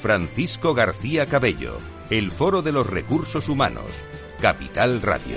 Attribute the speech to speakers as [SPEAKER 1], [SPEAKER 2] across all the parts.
[SPEAKER 1] Francisco García Cabello, el Foro de los Recursos Humanos, Capital Radio.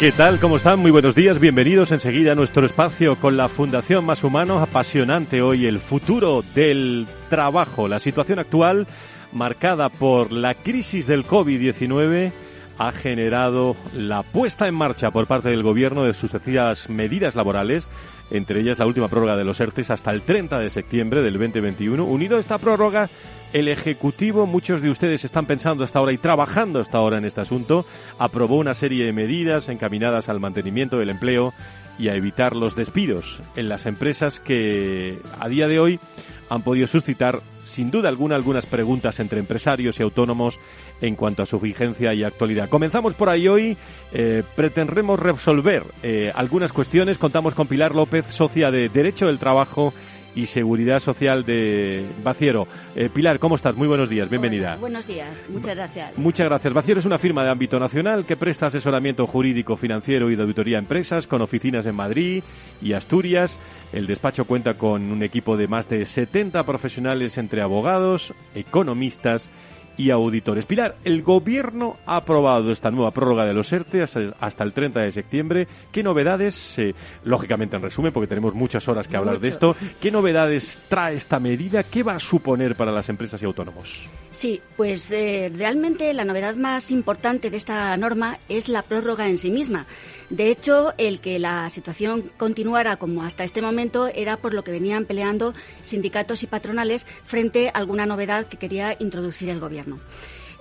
[SPEAKER 2] ¿Qué tal? ¿Cómo están? Muy buenos días. Bienvenidos enseguida a nuestro espacio con la Fundación Más Humano. Apasionante hoy el futuro del trabajo, la situación actual marcada por la crisis del COVID-19 ha generado la puesta en marcha por parte del Gobierno de sucesivas medidas laborales, entre ellas la última prórroga de los ERTES hasta el 30 de septiembre del 2021. Unido a esta prórroga, el Ejecutivo, muchos de ustedes están pensando hasta ahora y trabajando hasta ahora en este asunto, aprobó una serie de medidas encaminadas al mantenimiento del empleo y a evitar los despidos en las empresas que a día de hoy han podido suscitar sin duda alguna algunas preguntas entre empresarios y autónomos en cuanto a su vigencia y actualidad. Comenzamos por ahí hoy. Eh, pretendremos resolver eh, algunas cuestiones. Contamos con Pilar López, socia de Derecho del Trabajo y Seguridad Social de Baciero. Eh, Pilar, ¿cómo estás? Muy buenos días, bienvenida.
[SPEAKER 3] buenos días, muchas gracias.
[SPEAKER 2] Muchas gracias. Baciero es una firma de ámbito nacional que presta asesoramiento jurídico, financiero y de auditoría a empresas con oficinas en Madrid y Asturias. El despacho cuenta con un equipo de más de 70 profesionales entre abogados, economistas y auditores. Pilar, el Gobierno ha aprobado esta nueva prórroga de los ERTE hasta el 30 de septiembre. ¿Qué novedades, eh, lógicamente en resumen, porque tenemos muchas horas que hablar de esto, qué novedades trae esta medida? ¿Qué va a suponer para las empresas y autónomos?
[SPEAKER 3] Sí, pues eh, realmente la novedad más importante de esta norma es la prórroga en sí misma. De hecho, el que la situación continuara como hasta este momento era por lo que venían peleando sindicatos y patronales frente a alguna novedad que quería introducir el Gobierno.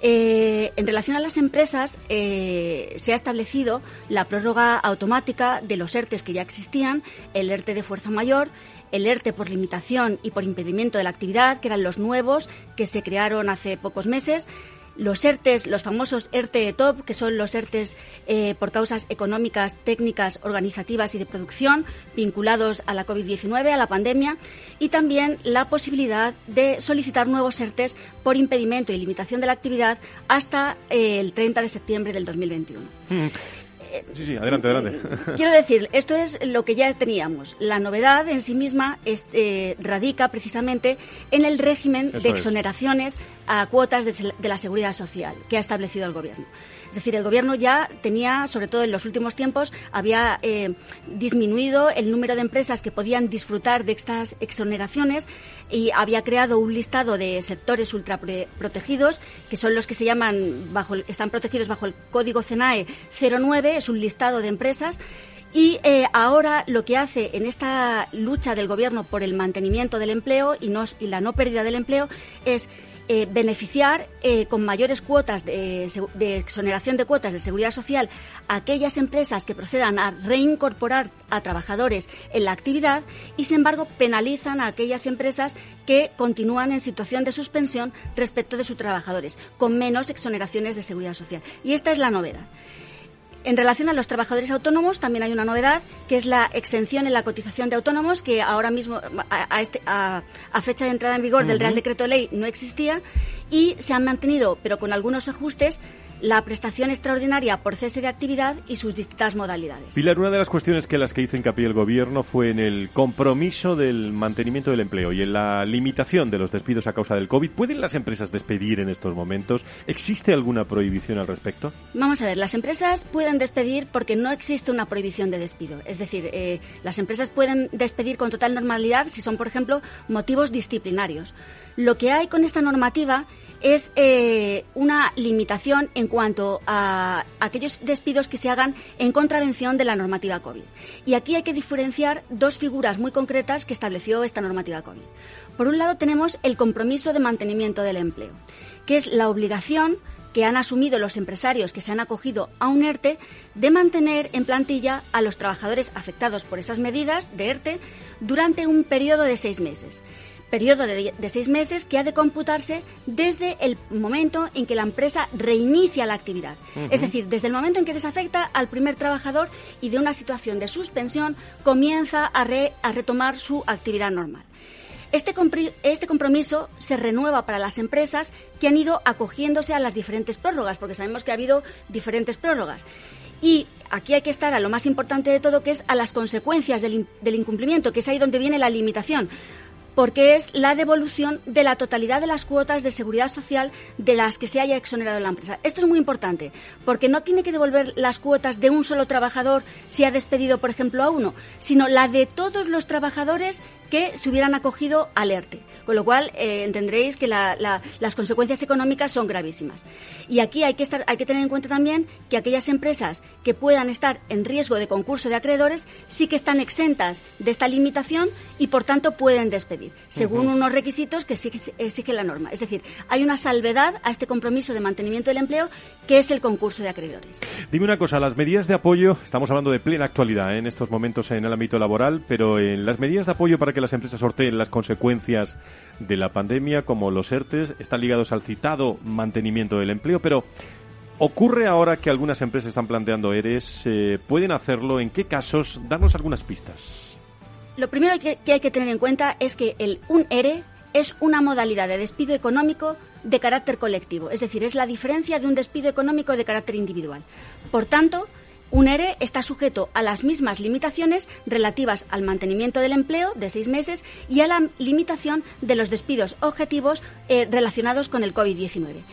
[SPEAKER 3] Eh, en relación a las empresas, eh, se ha establecido la prórroga automática de los ERTES que ya existían, el ERTE de fuerza mayor, el ERTE por limitación y por impedimento de la actividad, que eran los nuevos que se crearon hace pocos meses, los ERTES, los famosos ERTE TOP, que son los ERTES eh, por causas económicas, técnicas, organizativas y de producción vinculados a la COVID-19, a la pandemia, y también la posibilidad de solicitar nuevos ERTES por impedimento y limitación de la actividad hasta eh, el 30 de septiembre del 2021.
[SPEAKER 2] Sí, sí, adelante, adelante.
[SPEAKER 3] Quiero decir, esto es lo que ya teníamos. La novedad en sí misma eh, radica precisamente en el régimen de exoneraciones a cuotas de, la seguridad social que ha establecido el Gobierno. Es decir, el Gobierno ya tenía, sobre todo en los últimos tiempos, había eh, disminuido el número de empresas que podían disfrutar de estas exoneraciones y había creado un listado de sectores ultraprotegidos, que son los que se llaman, bajo, están protegidos bajo el Código CENAE 09, es un listado de empresas. Y eh, ahora lo que hace en esta lucha del Gobierno por el mantenimiento del empleo y, y la no pérdida del empleo es eh, beneficiar eh, con mayores cuotas de, exoneración de cuotas de seguridad social a aquellas empresas que procedan a reincorporar a trabajadores en la actividad y, sin embargo, penalizan a aquellas empresas que continúan en situación de suspensión respecto de sus trabajadores, con menos exoneraciones de seguridad social. Y esta es la novedad. En relación a los trabajadores autónomos, también hay una novedad, que es la exención en la cotización de autónomos, que ahora mismo, a, este, fecha de entrada en vigor del Real Decreto Ley, no existía, y se han mantenido, pero con algunos ajustes, la prestación extraordinaria por cese de actividad y sus distintas modalidades.
[SPEAKER 2] Pilar, una de las cuestiones que las que hizo hincapié el Gobierno fue en el compromiso del mantenimiento del empleo y en la limitación de los despidos a causa del COVID. ¿Pueden las empresas despedir en estos momentos? ¿Existe alguna prohibición al respecto?
[SPEAKER 3] Vamos a ver, las empresas pueden despedir porque no existe una prohibición de despido. Es decir, eh, las empresas pueden despedir con total normalidad si son, por ejemplo, motivos disciplinarios. Lo que hay con esta normativa es eh, una limitación en cuanto a aquellos despidos que se hagan en contravención de la normativa COVID. Y aquí hay que diferenciar dos figuras muy concretas que estableció esta normativa COVID. Por un lado tenemos el compromiso de mantenimiento del empleo, que es la obligación que han asumido los empresarios que se han acogido a un ERTE de mantener en plantilla a los trabajadores afectados por esas medidas de ERTE durante un periodo de seis meses periodo de, seis meses que ha de computarse desde el momento en que la empresa reinicia la actividad. Es decir, desde el momento en que desafecta al primer trabajador y de una situación de suspensión comienza a, a retomar su actividad normal. Este, este, compromiso se renueva para las empresas que han ido acogiéndose a las diferentes prórrogas, porque sabemos que ha habido diferentes prórrogas. Y aquí hay que estar a lo más importante de todo, que es a las consecuencias del, del incumplimiento, que es ahí donde viene la limitación porque es la devolución de la totalidad de las cuotas de seguridad social de las que se haya exonerado la empresa. Esto es muy importante, porque no tiene que devolver las cuotas de un solo trabajador si ha despedido, por ejemplo, a uno, sino la de todos los trabajadores que se hubieran acogido al ERTE. Con lo cual, eh, entenderéis que las consecuencias económicas son gravísimas. Y aquí hay que, estar, hay que tener en cuenta también que aquellas empresas que puedan estar en riesgo de concurso de acreedores sí que están exentas de esta limitación y, por tanto, pueden despedir, según unos requisitos que exige la norma. Es decir, hay una salvedad a este compromiso de mantenimiento del empleo que es el concurso de acreedores.
[SPEAKER 2] Dime una cosa, las medidas de apoyo, estamos hablando de plena actualidad ¿eh? en estos momentos en el ámbito laboral, pero en las medidas de apoyo para que las empresas sorteen las consecuencias de la pandemia, como los ERTES, están ligados al citado mantenimiento del empleo, pero ¿ocurre ahora que algunas empresas están planteando ERES? Eh, ¿Pueden hacerlo? ¿En qué casos? Darnos algunas pistas.
[SPEAKER 3] Lo primero que, hay que tener en cuenta es que el un ERE es una modalidad de despido económico de carácter colectivo, es decir, es la diferencia de un despido económico de carácter individual. Por tanto, un ERE está sujeto a las mismas limitaciones relativas al mantenimiento del empleo de seis meses y a la limitación de los despidos objetivos eh, relacionados con el COVID-19.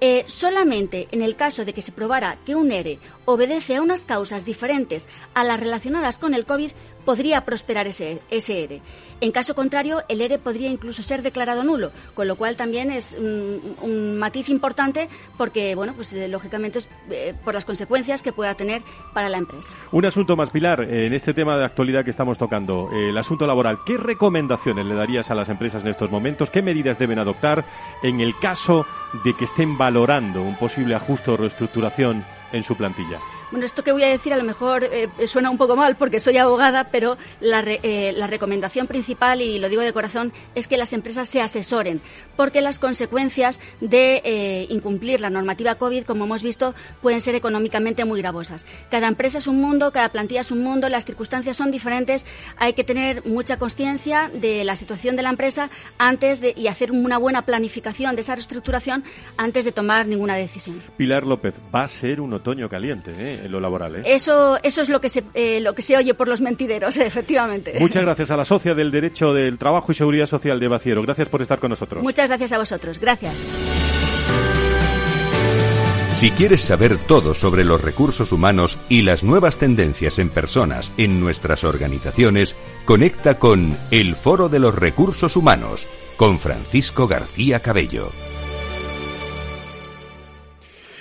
[SPEAKER 3] Eh, solamente en el caso de que se probara que un ERE obedece a unas causas diferentes a las relacionadas con el COVID, podría prosperar ese, ese ERE. En caso contrario, el ERE podría incluso ser declarado nulo, con lo cual también es un, matiz importante porque, bueno, pues eh, lógicamente es eh, por las consecuencias que pueda tener para la empresa.
[SPEAKER 2] Un asunto más, Pilar, en este tema de actualidad que estamos tocando, el asunto laboral. ¿Qué recomendaciones le darías a las empresas en estos momentos? ¿Qué medidas deben adoptar en el caso de que estén valorando un posible ajuste o reestructuración en su plantilla?
[SPEAKER 3] Bueno, esto que voy a decir a lo mejor eh, suena un poco mal porque soy abogada, pero la, eh, la, recomendación principal, y lo digo de corazón, es que las empresas se asesoren, porque las consecuencias de eh, incumplir la normativa COVID, como hemos visto, pueden ser económicamente muy gravosas. Cada empresa es un mundo, cada plantilla es un mundo, las circunstancias son diferentes, hay que tener mucha conciencia de la situación de la empresa antes de, y hacer una buena planificación de esa reestructuración antes de tomar ninguna decisión.
[SPEAKER 2] Pilar López, va a ser un otoño caliente, ¿eh? En lo laboral. ¿eh?
[SPEAKER 3] Eso, eso es lo que, se, eh, lo que se oye por los mentideros, efectivamente.
[SPEAKER 2] Muchas gracias a la socia del Derecho del Trabajo y Seguridad Social de Baciero. Gracias por estar con nosotros.
[SPEAKER 3] Muchas gracias a vosotros. Gracias.
[SPEAKER 1] Si quieres saber todo sobre los recursos humanos y las nuevas tendencias en personas en nuestras organizaciones, conecta con El Foro de los Recursos Humanos con Francisco García Cabello.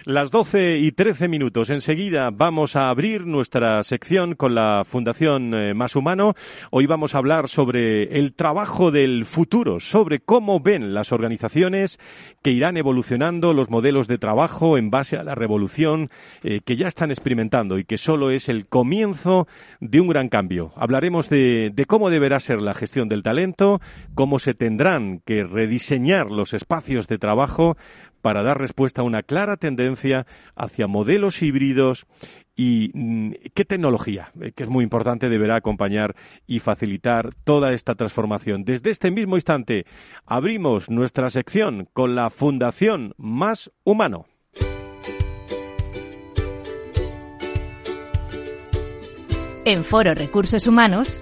[SPEAKER 2] Las 12 y 13 minutos. Enseguida vamos a abrir nuestra sección con la Fundación eh, Más Humano. Hoy vamos a hablar sobre el trabajo del futuro, sobre cómo ven las organizaciones que irán evolucionando los modelos de trabajo en base a la revolución eh, que ya están experimentando y que solo es el comienzo de un gran cambio. Hablaremos de, de cómo deberá ser la gestión del talento, cómo se tendrán que rediseñar los espacios de trabajo para dar respuesta a una clara tendencia hacia modelos híbridos y mm, qué tecnología, eh, que es muy importante, deberá acompañar y facilitar toda esta transformación. Desde este mismo instante abrimos nuestra sección con la Fundación Más Humano.
[SPEAKER 4] En Foro Recursos Humanos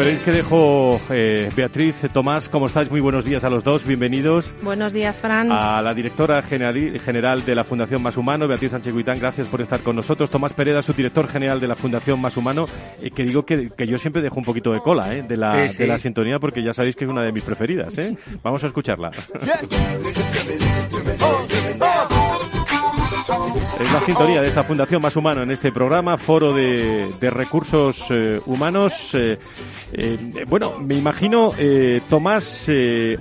[SPEAKER 2] Veréis que dejo eh, Beatriz, Tomás, ¿cómo estáis? Muy buenos días a los dos, bienvenidos.
[SPEAKER 5] Buenos días, Fran.
[SPEAKER 2] A la directora general de la Fundación Más Humano, Beatriz Sánchez Guitán, gracias por estar con nosotros. Tomás Pereda, su director general de la Fundación Más Humano, eh, que digo que, yo siempre dejo un poquito de cola eh, de, la, de la sintonía porque ya sabéis que es una de mis preferidas. ¿eh? Vamos a escucharla. La sintonía de esta Fundación Más Humano en este programa, Foro de, Recursos eh, Humanos. Eh, eh, bueno, me imagino, Tomás,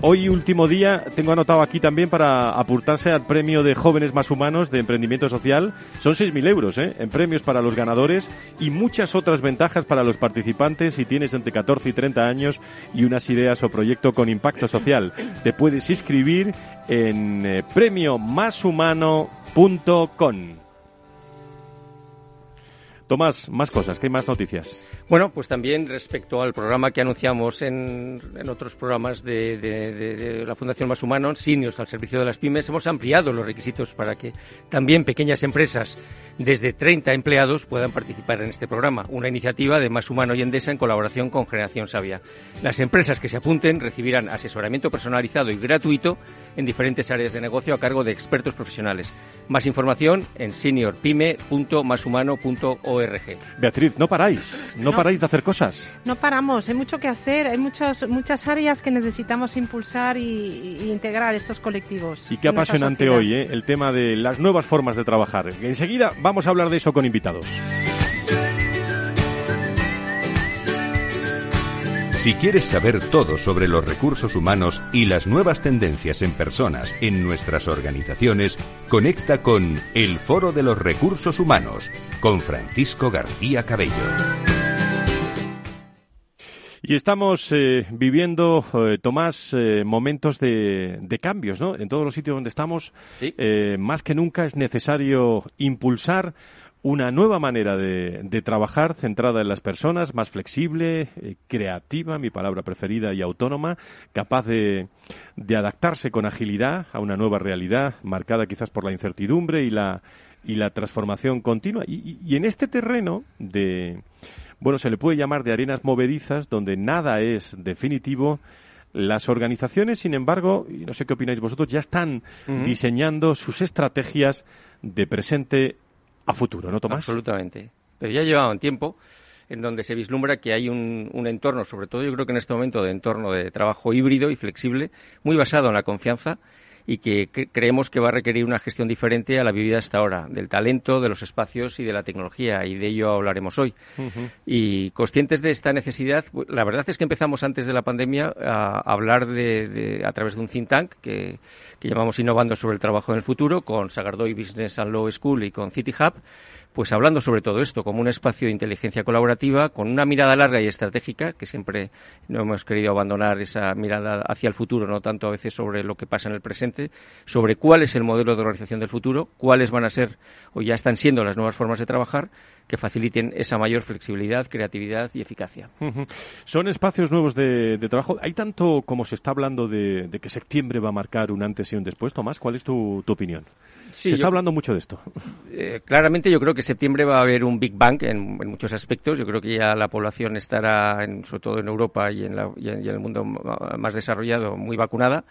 [SPEAKER 2] hoy último día, tengo anotado aquí también para apuntarse al premio de Jóvenes Más Humanos de Emprendimiento Social. Son 6.000 euros en premios para los ganadores y muchas otras ventajas para los participantes si tienes entre 14 y 30 años y unas ideas o proyecto con impacto social. Te puedes inscribir en premio más humano com. Tomás, más cosas, ¿qué más noticias?
[SPEAKER 6] Bueno, pues también respecto al programa que anunciamos en, otros programas de, la Fundación Más Humano, Sinios al servicio de las pymes, hemos ampliado los requisitos para que también pequeñas empresas desde 30 empleados puedan participar en este programa, una iniciativa de Más Humano y Endesa en colaboración con Generación Sabia. Las empresas que se apunten recibirán asesoramiento personalizado y gratuito en diferentes áreas de negocio a cargo de expertos profesionales. Más información en seniorpyme.mashumano.org.
[SPEAKER 2] Beatriz, no paráis, no, paráis de hacer cosas.
[SPEAKER 5] No paramos, hay mucho que hacer, hay muchos, muchas áreas que necesitamos impulsar y, integrar estos colectivos.
[SPEAKER 2] Y qué apasionante hoy, ¿eh? el tema de las nuevas formas de trabajar. Enseguida vamos a hablar de eso con invitados.
[SPEAKER 1] Si quieres saber todo sobre los recursos humanos y las nuevas tendencias en personas en nuestras organizaciones, conecta con El Foro de los Recursos Humanos con Francisco García Cabello.
[SPEAKER 2] Y estamos eh, viviendo, eh, Tomás, eh, momentos de, cambios, ¿no? En todos los sitios donde estamos, más que nunca es necesario impulsar una nueva manera de, trabajar centrada en las personas, más flexible, eh, creativa, mi palabra preferida, y autónoma, capaz de, adaptarse con agilidad a una nueva realidad marcada quizás por la incertidumbre y la, y la transformación continua. Y, en este terreno de, bueno, se le puede llamar de arenas movedizas, donde nada es definitivo, las organizaciones, sin embargo, y no sé qué opináis vosotros, ya están diseñando sus estrategias de presente a futuro, ¿no, Tomás?
[SPEAKER 6] Absolutamente. Pero ya llevaba un tiempo en donde se vislumbra que hay un, un, entorno, sobre todo yo creo que en este momento de entorno de trabajo híbrido y flexible, muy basado en la confianza y que creemos que va a requerir una gestión diferente a la vivida hasta ahora, del talento, de los espacios y de la tecnología, y de ello hablaremos hoy. Y conscientes de esta necesidad, la verdad es que empezamos antes de la pandemia a hablar de, a través de un think tank que, que llamamos Innovando sobre el trabajo en el futuro, con Sagardoy Business and Law School y con City Hub, pues hablando sobre todo esto como un espacio de inteligencia colaborativa con una mirada larga y estratégica, que siempre no hemos querido abandonar esa mirada hacia el futuro, no tanto a veces sobre lo que pasa en el presente, sobre cuál es el modelo de organización del futuro, cuáles van a ser o ya están siendo las nuevas formas de trabajar que faciliten esa mayor flexibilidad, creatividad y eficacia.
[SPEAKER 2] Son espacios nuevos de, trabajo. ¿Hay tanto como se está hablando de, que septiembre va a marcar un antes y un después? Tomás, ¿cuál es tu opinión? Se está hablando mucho de esto.
[SPEAKER 6] Eh, claramente yo creo que septiembre va a haber un Big Bang en, muchos aspectos. Yo creo que ya la población estará, sobre todo en Europa y en, el mundo más desarrollado, muy vacunada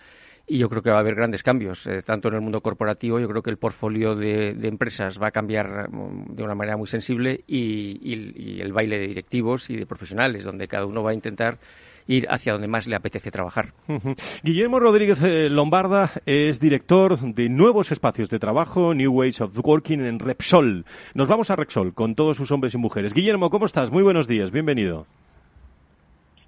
[SPEAKER 6] y yo creo que va a haber grandes cambios, eh, tanto en el mundo corporativo, yo creo que el portfolio de, empresas va a cambiar mm, de una manera muy sensible y, el baile de directivos y de profesionales, donde cada uno va a intentar ir hacia donde más le apetece trabajar.
[SPEAKER 2] Guillermo Rodríguez eh, Lombarda es director de Nuevos Espacios de Trabajo, New Ways of Working en Repsol. Nos vamos a Repsol con todos sus hombres y mujeres. Guillermo, ¿cómo estás? Muy buenos días, bienvenido.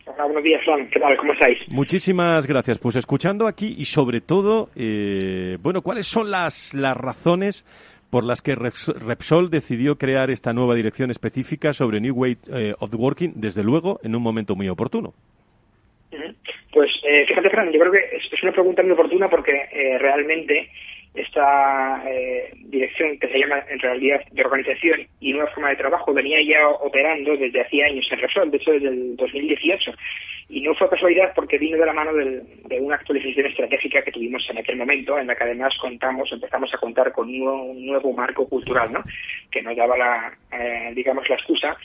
[SPEAKER 7] Hola, buenos días, Juan. ¿Qué tal? ¿Cómo estáis?
[SPEAKER 2] Muchísimas gracias. Pues escuchando aquí y sobre todo, eh, bueno, ¿cuáles son las, las razones por las que Repsol decidió crear esta nueva dirección específica sobre New Way eh, of Working, desde luego, en un momento muy oportuno?
[SPEAKER 7] Pues eh, fíjate, Fran, yo creo que es, una pregunta muy oportuna porque eh, realmente esta eh, dirección que se llama en realidad de organización y nueva forma de trabajo venía ya operando desde hacía años en Repsol, de hecho desde el 2018. Y no fue casualidad porque vino de la mano de una actualización estratégica que tuvimos en aquel momento, en la que además contamos, empezamos a contar con un nuevo, marco cultural, ¿no? Que nos daba la, digamos, la excusa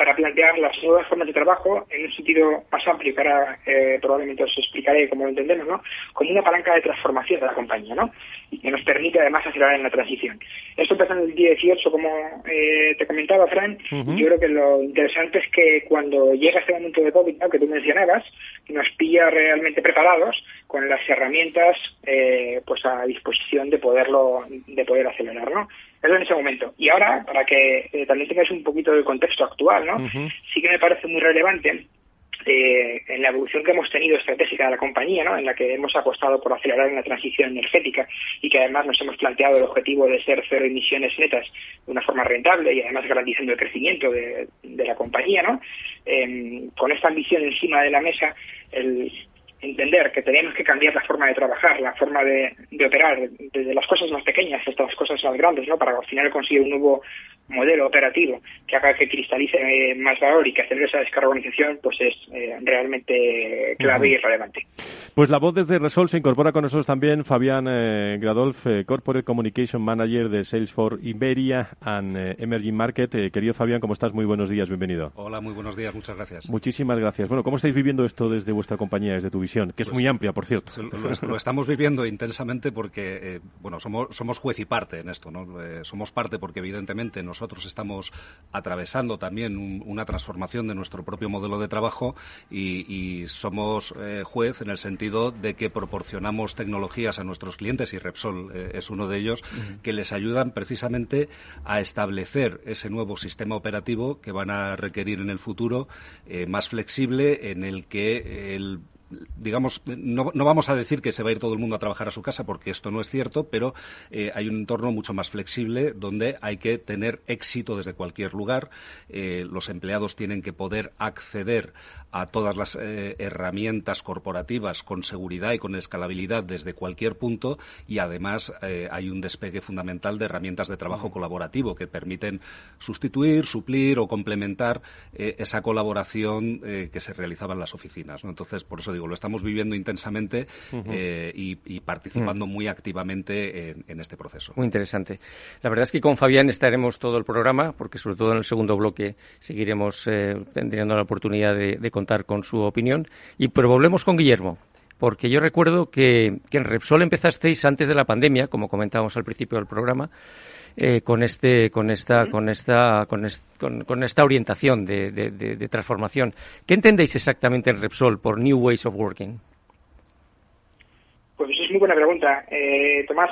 [SPEAKER 7] para plantear las nuevas formas de trabajo en un sentido más amplio, que ahora eh, probablemente os explicaré cómo lo entendemos, ¿no? como una palanca de transformación de la compañía, ¿no? y que nos permite además acelerar en la transición. Esto empezó en el día 18, como eh, te comentaba, Fran, yo creo que lo interesante es que cuando llega este momento de COVID, que tú mencionabas, nos pilla realmente preparados con las herramientas eh, pues a disposición de poderlo de poder acelerar, ¿no? Eso en ese momento. Y ahora, para que eh, también tengáis un poquito del contexto actual, ¿no? Sí que me parece muy relevante eh, en la evolución que hemos tenido estratégica de la compañía, ¿no? en la que hemos apostado por acelerar en la transición energética y que además nos hemos planteado el objetivo de ser cero emisiones netas de una forma rentable y además garantizando el crecimiento de, la compañía. ¿no? Em, con esta ambición encima de la mesa, el, entender que tenemos que cambiar la forma de trabajar, la forma de, operar, desde las cosas más pequeñas hasta las cosas más grandes, ¿no? Para al final conseguir un nuevo modelo operativo que haga que cristalice eh, más valor y que acelere esa descarbonización, pues es eh, realmente clave y relevante.
[SPEAKER 2] Pues la voz desde Resol se incorpora con nosotros también Fabián eh, Gradolf, Corporate Communication Manager de Salesforce Iberia and Emerging Market. querido Fabián, ¿cómo estás? Muy buenos días, bienvenido.
[SPEAKER 8] Hola, muy buenos días, muchas gracias.
[SPEAKER 2] Muchísimas gracias. Bueno, ¿cómo estáis viviendo esto desde vuestra compañía, desde tu visión? Que es pues muy amplia, por cierto.
[SPEAKER 8] Lo, estamos viviendo intensamente porque, bueno, somos, somos juez y parte en esto, ¿no? somos parte porque evidentemente nos nosotros estamos atravesando también una transformación de nuestro propio modelo de trabajo y, somos eh, juez en el sentido de que proporcionamos tecnologías a nuestros clientes y Repsol eh, es uno de ellos que les ayudan precisamente a establecer ese nuevo sistema operativo que van a requerir en el futuro eh, más flexible en el que el digamos, no, no, vamos a decir que se va a ir todo el mundo a trabajar a su casa porque esto no es cierto, pero eh, hay un entorno mucho más flexible donde hay que tener éxito desde cualquier lugar. Eh, los empleados tienen que poder acceder a todas las eh, herramientas corporativas con seguridad y con escalabilidad desde cualquier punto y además eh, hay un despegue fundamental de herramientas de trabajo colaborativo que permiten sustituir, suplir o complementar eh, esa colaboración que se realizaba en las oficinas. Entonces, por eso digo, lo estamos viviendo intensamente y, participando muy activamente en, este proceso.
[SPEAKER 6] Muy interesante. La verdad es que con Fabián estaremos todo el programa porque sobre todo en el segundo bloque seguiremos teniendo la oportunidad de, de contar con su opinión. Y pero volvemos con Guillermo, porque yo recuerdo que, en Repsol empezasteis antes de la pandemia, como comentábamos al principio del programa, eh, con este, con esta, con esta, con, con, esta orientación de, de, transformación. ¿Qué entendéis exactamente en Repsol por New Ways of Working?
[SPEAKER 7] Pues es muy buena pregunta, eh, Tomás.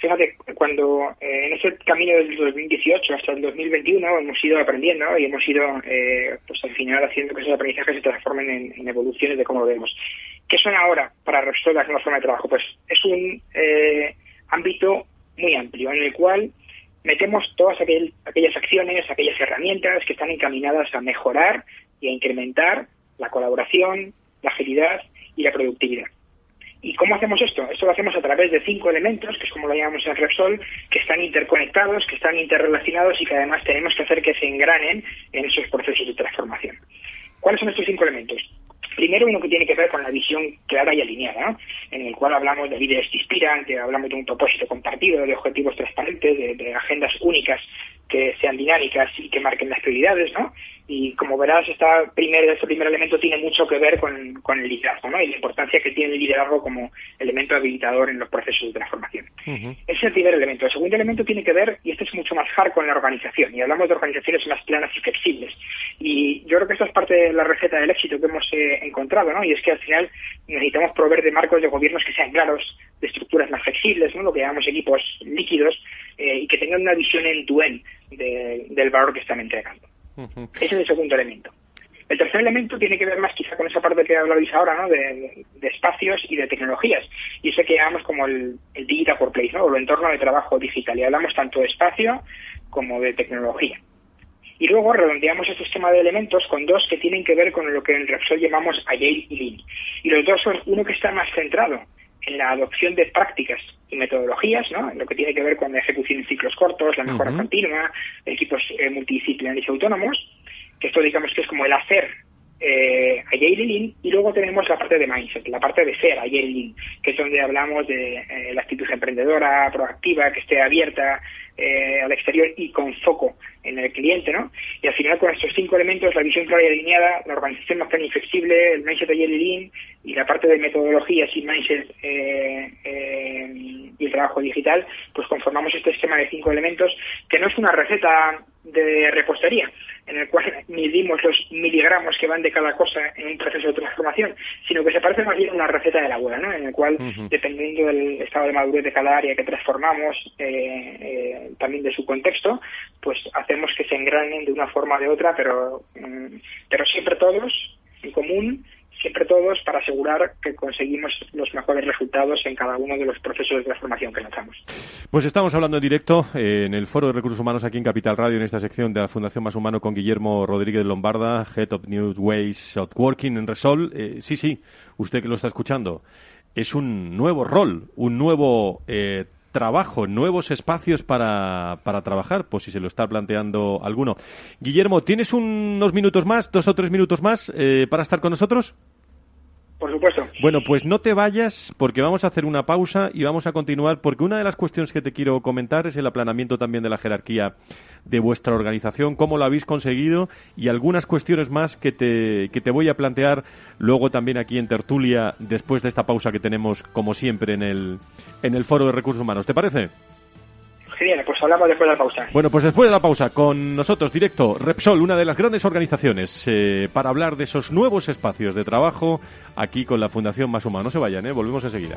[SPEAKER 7] Fíjate, cuando eh, en ese camino del 2018 hasta el 2021 hemos ido aprendiendo y hemos ido, eh, pues al final, haciendo que esos aprendizajes se transformen en, evoluciones de cómo lo vemos. ¿Qué son ahora para resolver la forma de trabajo? Pues es un eh, ámbito muy amplio en el cual metemos todas aquellas acciones, aquellas herramientas que están encaminadas a mejorar y a incrementar la colaboración, la agilidad y la productividad. ¿Y cómo hacemos esto? Esto lo hacemos a través de cinco elementos, que es como lo llamamos en Repsol, que están interconectados, que están interrelacionados y que además tenemos que hacer que se engranen en esos procesos de transformación. ¿Cuáles son estos cinco elementos? Primero, uno que tiene que ver con la visión clara y alineada, en el cual hablamos de líderes que inspiran, que hablamos de un propósito compartido, de objetivos transparentes, de, de agendas únicas que sean dinámicas y que marquen las prioridades, ¿no? Y como verás, esta primer, este primer elemento tiene mucho que ver con, el liderazgo, ¿no? Y la importancia que tiene el liderazgo como elemento habilitador en los procesos de transformación. Ese es el primer elemento. El segundo elemento tiene que ver, y este es mucho más hard, con la organización. Y hablamos de organizaciones más planas y flexibles. Yo creo que esta es parte de la receta del éxito que hemos eh, encontrado, ¿no? Y es que al final necesitamos proveer de marcos de gobiernos que sean claros, de estructuras más flexibles, ¿no? Lo que llamamos equipos líquidos, eh, y que tengan una visión en tu en del valor que están entregando. Ese es el segundo elemento. El tercer elemento tiene que ver más quizá con esa parte que habláis ahora, ¿no? De, espacios y de tecnologías. Y ese que llamamos como el, digital workplace, ¿no? O el entorno de trabajo digital. Y hablamos tanto de espacio como de tecnología. Y luego redondeamos este sistema de elementos con dos que tienen que ver con lo que en Repsol llamamos Agile y Lean. Y los dos son uno que está más centrado en la adopción de prácticas y metodologías, ¿no? En lo que tiene que ver con la ejecución en ciclos cortos, la mejora continua, equipos eh, multidisciplinarios y autónomos, que esto digamos que es como el hacer eh, Agile Lean, y luego tenemos la parte de mindset, la parte de ser Agile Lean, que es donde hablamos de eh, la actitud emprendedora, proactiva, que esté abierta eh, al exterior y con foco en el cliente, ¿no? Y al final con estos cinco elementos, la visión clara y alineada, la organización más plana y flexible, el mindset de Lean y la parte de metodologías y mindset eh, eh, y el trabajo digital, pues conformamos este esquema de cinco elementos que no es una receta de repostería, en el cual midimos los miligramos que van de cada cosa en un proceso de transformación, sino que se parece más bien a una receta de la abuela, ¿no? en el cual, dependiendo del estado de madurez de cada área que transformamos, eh, eh, también de su contexto, pues hacemos que se engranen de una forma o de otra, pero, mm, pero siempre todos en común siempre todos para asegurar que conseguimos los mejores resultados en cada uno de los procesos de transformación que lanzamos.
[SPEAKER 2] Pues estamos hablando en directo eh, en el Foro de Recursos Humanos aquí en Capital Radio, en esta sección de la Fundación Más Humano con Guillermo Rodríguez Lombarda, Head of New Ways of Working en Resol. Eh, sí, sí, usted que lo está escuchando, es un nuevo rol, un nuevo eh, trabajo, nuevos espacios para, para trabajar, pues si se lo está planteando alguno. Guillermo, ¿tienes unos minutos más, dos o tres minutos más para estar con nosotros?
[SPEAKER 7] Por supuesto.
[SPEAKER 2] Bueno, pues no te vayas porque vamos a hacer una pausa y vamos a continuar porque una de las cuestiones que te quiero comentar es el aplanamiento también de la jerarquía de vuestra organización, cómo lo habéis conseguido y algunas cuestiones más que te, que te voy a plantear luego también aquí en tertulia después de esta pausa que tenemos como siempre en el, en el Foro de Recursos Humanos. ¿Te parece?
[SPEAKER 7] Pues hablamos después de la pausa.
[SPEAKER 2] Bueno, pues después de la pausa, con nosotros directo Repsol, una de las grandes organizaciones, eh, para hablar de esos nuevos espacios de trabajo aquí con la Fundación Más Humano. No se vayan, ¿eh? volvemos enseguida.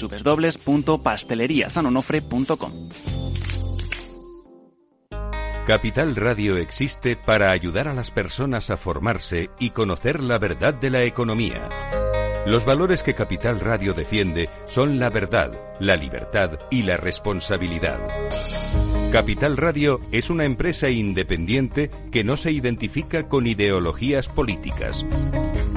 [SPEAKER 9] www.pasteleriasanonofre.com.
[SPEAKER 1] Capital Radio existe para ayudar a las personas a formarse y conocer la verdad de la economía. Los valores que Capital Radio defiende son la verdad, la libertad y la responsabilidad. Capital Radio es una empresa independiente que no se identifica con ideologías políticas.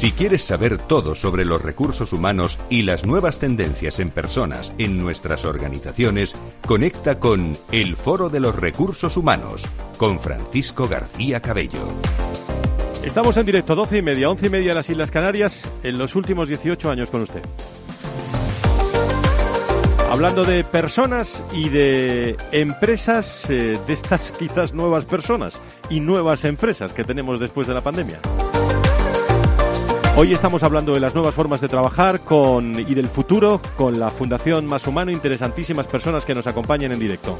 [SPEAKER 1] Si quieres saber todo sobre los recursos humanos y las nuevas tendencias en personas en nuestras organizaciones, conecta con El Foro de los Recursos Humanos con Francisco García Cabello.
[SPEAKER 2] Estamos en directo, 12 y media, 11 y media en las Islas Canarias, en los últimos 18 años con usted. Hablando de personas y de empresas, eh, de estas quizás nuevas personas y nuevas empresas que tenemos después de la pandemia. Hoy estamos hablando de las nuevas formas de trabajar con, y del futuro con la Fundación Más Humano, interesantísimas personas que nos acompañan en directo.